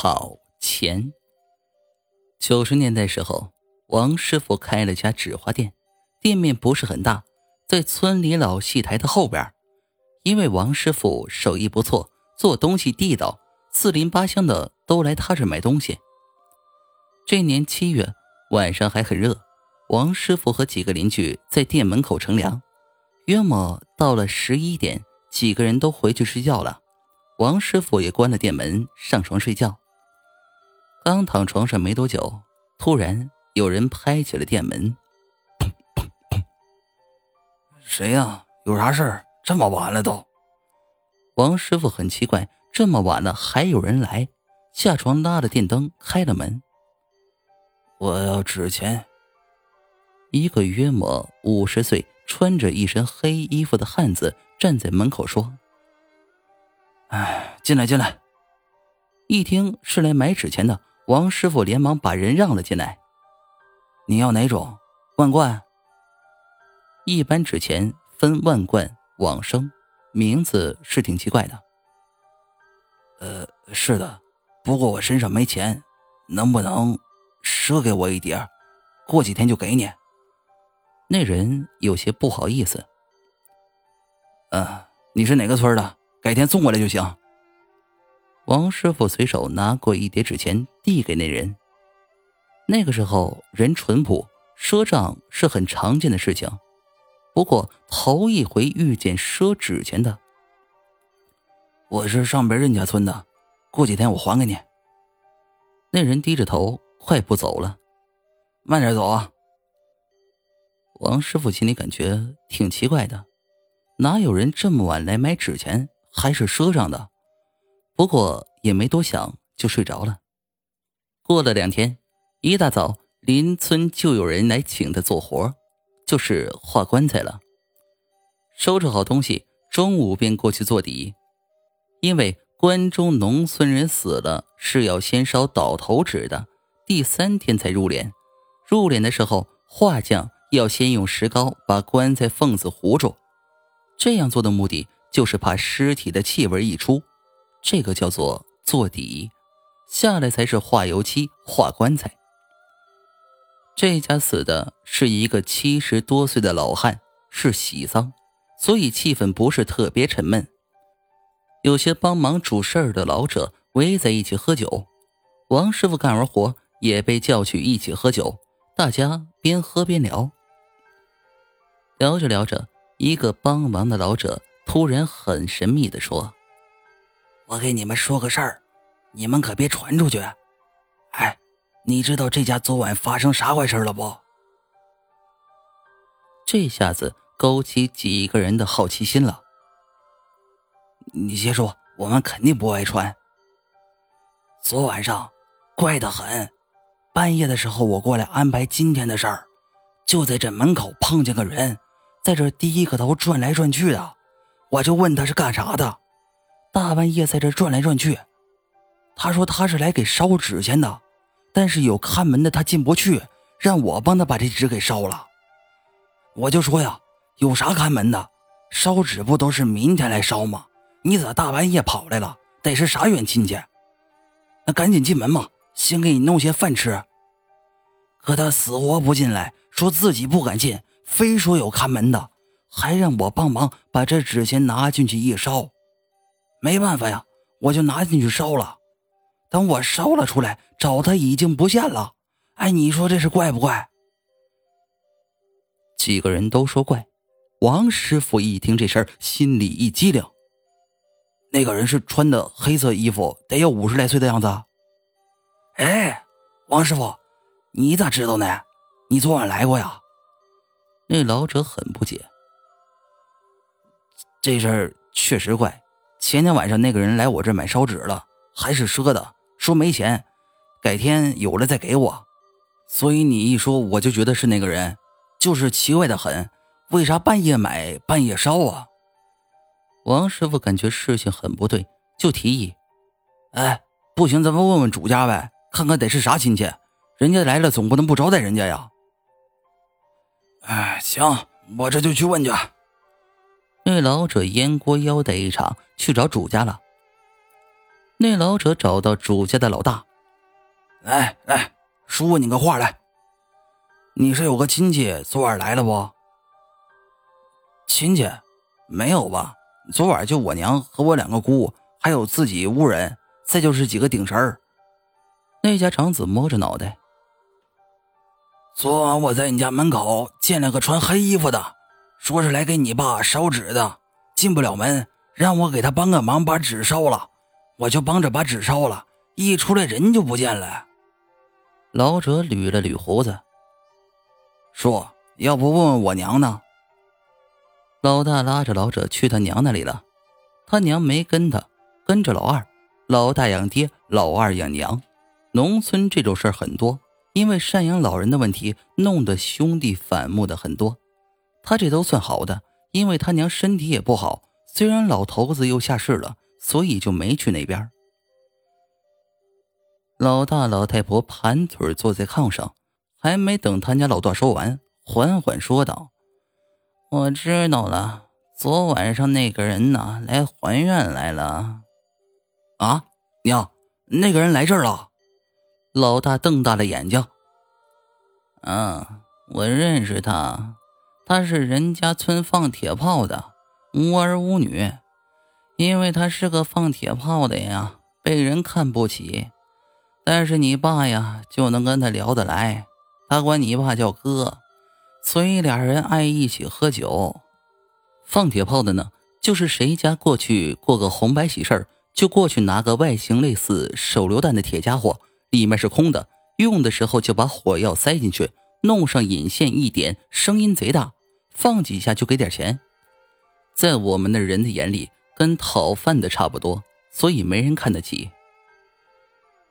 好钱。九十年代时候，王师傅开了家纸花店，店面不是很大，在村里老戏台的后边。因为王师傅手艺不错，做东西地道，四邻八乡的都来他这买东西。这年七月晚上还很热，王师傅和几个邻居在店门口乘凉。约莫到了十一点，几个人都回去睡觉了。王师傅也关了店门，上床睡觉。刚躺床上没多久，突然有人拍起了店门，砰砰砰！谁呀？有啥事儿？这么晚了都。王师傅很奇怪，这么晚了还有人来，下床拉了电灯，开了门。我要纸钱。一个约莫五十岁、穿着一身黑衣服的汉子站在门口说。哎，进来，进来！一听是来买纸钱的，王师傅连忙把人让了进来。你要哪种？万贯？一般纸钱分万贯、往生，名字是挺奇怪的。呃，是的，不过我身上没钱，能不能赊给我一点过几天就给你。那人有些不好意思。嗯，你是哪个村的？改天送过来就行。王师傅随手拿过一叠纸钱，递给那人。那个时候人淳朴，赊账是很常见的事情。不过头一回遇见赊纸钱的。我是上边任家村的，过几天我还给你。那人低着头，快步走了。慢点走啊！王师傅心里感觉挺奇怪的，哪有人这么晚来买纸钱？还是赊账的，不过也没多想，就睡着了。过了两天，一大早，邻村就有人来请他做活，就是画棺材了。收拾好东西，中午便过去做底。因为关中农村人死了是要先烧倒头纸的，第三天才入殓。入殓的时候，画匠要先用石膏把棺材缝子糊住，这样做的目的。就是怕尸体的气味溢出，这个叫做做底，下来才是画油漆、画棺材。这家死的是一个七十多岁的老汉，是喜丧，所以气氛不是特别沉闷。有些帮忙主事儿的老者围在一起喝酒，王师傅干完活也被叫去一起喝酒，大家边喝边聊。聊着聊着，一个帮忙的老者。突然很神秘的说：“我给你们说个事儿，你们可别传出去。哎，你知道这家昨晚发生啥坏事了不？”这下子勾起几个人的好奇心了。你先说，我们肯定不外传。昨晚上怪得很，半夜的时候我过来安排今天的事儿，就在这门口碰见个人，在这低个头转来转去的。我就问他是干啥的，大半夜在这转来转去。他说他是来给烧纸钱的，但是有看门的他进不去，让我帮他把这纸给烧了。我就说呀，有啥看门的？烧纸不都是明天来烧吗？你咋大半夜跑来了？得是啥远亲戚？那赶紧进门嘛，先给你弄些饭吃。可他死活不进来，说自己不敢进，非说有看门的。还让我帮忙把这纸钱拿进去一烧，没办法呀，我就拿进去烧了。等我烧了出来，找他已经不见了。哎，你说这是怪不怪？几个人都说怪。王师傅一听这事儿，心里一激灵。那个人是穿的黑色衣服，得有五十来岁的样子。哎，王师傅，你咋知道呢？你昨晚来过呀？那老者很不解。这事儿确实怪。前天晚上那个人来我这买烧纸了，还是赊的，说没钱，改天有了再给我。所以你一说，我就觉得是那个人，就是奇怪的很。为啥半夜买半夜烧啊？王师傅感觉事情很不对，就提议：“哎，不行，咱们问问主家呗，看看得是啥亲戚。人家来了，总不能不招待人家呀。”哎，行，我这就去问去。那老者烟锅腰带一场，去找主家了。那老者找到主家的老大，来来，说你个话来。你是有个亲戚昨晚来了不？亲戚，没有吧？昨晚就我娘和我两个姑，还有自己屋人，再就是几个顶神儿。那家长子摸着脑袋。昨晚我在你家门口见了个穿黑衣服的，说是来给你爸烧纸的，进不了门，让我给他帮个忙，把纸烧了。我就帮着把纸烧了，一出来人就不见了。老者捋了捋胡子，说：“要不问问我娘呢？”老大拉着老者去他娘那里了，他娘没跟他，跟着老二。老大养爹，老二养娘。农村这种事儿很多，因为赡养老人的问题，弄得兄弟反目的很多。他这都算好的，因为他娘身体也不好，虽然老头子又下世了。所以就没去那边。老大老太婆盘腿坐在炕上，还没等他家老大说完，缓缓说道：“我知道了，昨晚上那个人呢，来还愿来了。”啊，娘，那个人来这儿了？老大瞪大了眼睛。嗯，我认识他，他是人家村放铁炮的，无儿无女。因为他是个放铁炮的呀，被人看不起。但是你爸呀，就能跟他聊得来。他管你爸叫哥，所以俩人爱一起喝酒。放铁炮的呢，就是谁家过去过个红白喜事儿，就过去拿个外形类似手榴弹的铁家伙，里面是空的，用的时候就把火药塞进去，弄上引线一点，声音贼大，放几下就给点钱。在我们的人的眼里。跟讨饭的差不多，所以没人看得起。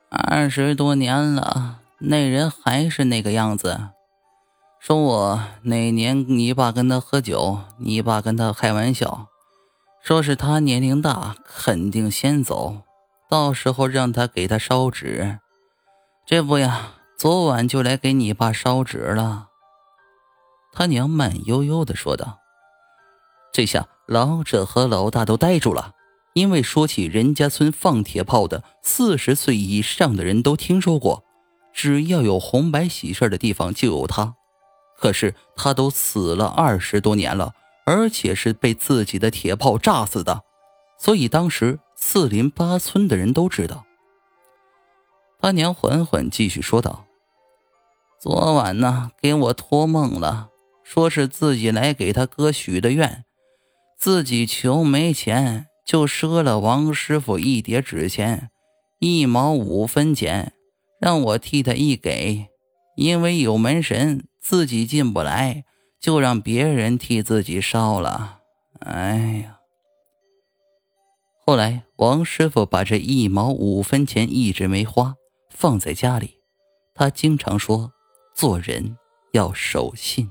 二十多年了，那人还是那个样子。说我哪年你爸跟他喝酒，你爸跟他开玩笑，说是他年龄大，肯定先走，到时候让他给他烧纸。这不呀，昨晚就来给你爸烧纸了。他娘慢悠悠的说道。这下。老者和老大都呆住了，因为说起任家村放铁炮的，四十岁以上的人都听说过，只要有红白喜事的地方就有他。可是他都死了二十多年了，而且是被自己的铁炮炸死的，所以当时四邻八村的人都知道。他娘缓缓继续说道：“昨晚呢，给我托梦了，说是自己来给他哥许的愿。”自己穷没钱，就赊了王师傅一叠纸钱，一毛五分钱，让我替他一给。因为有门神，自己进不来，就让别人替自己烧了。哎呀！后来王师傅把这一毛五分钱一直没花，放在家里。他经常说，做人要守信。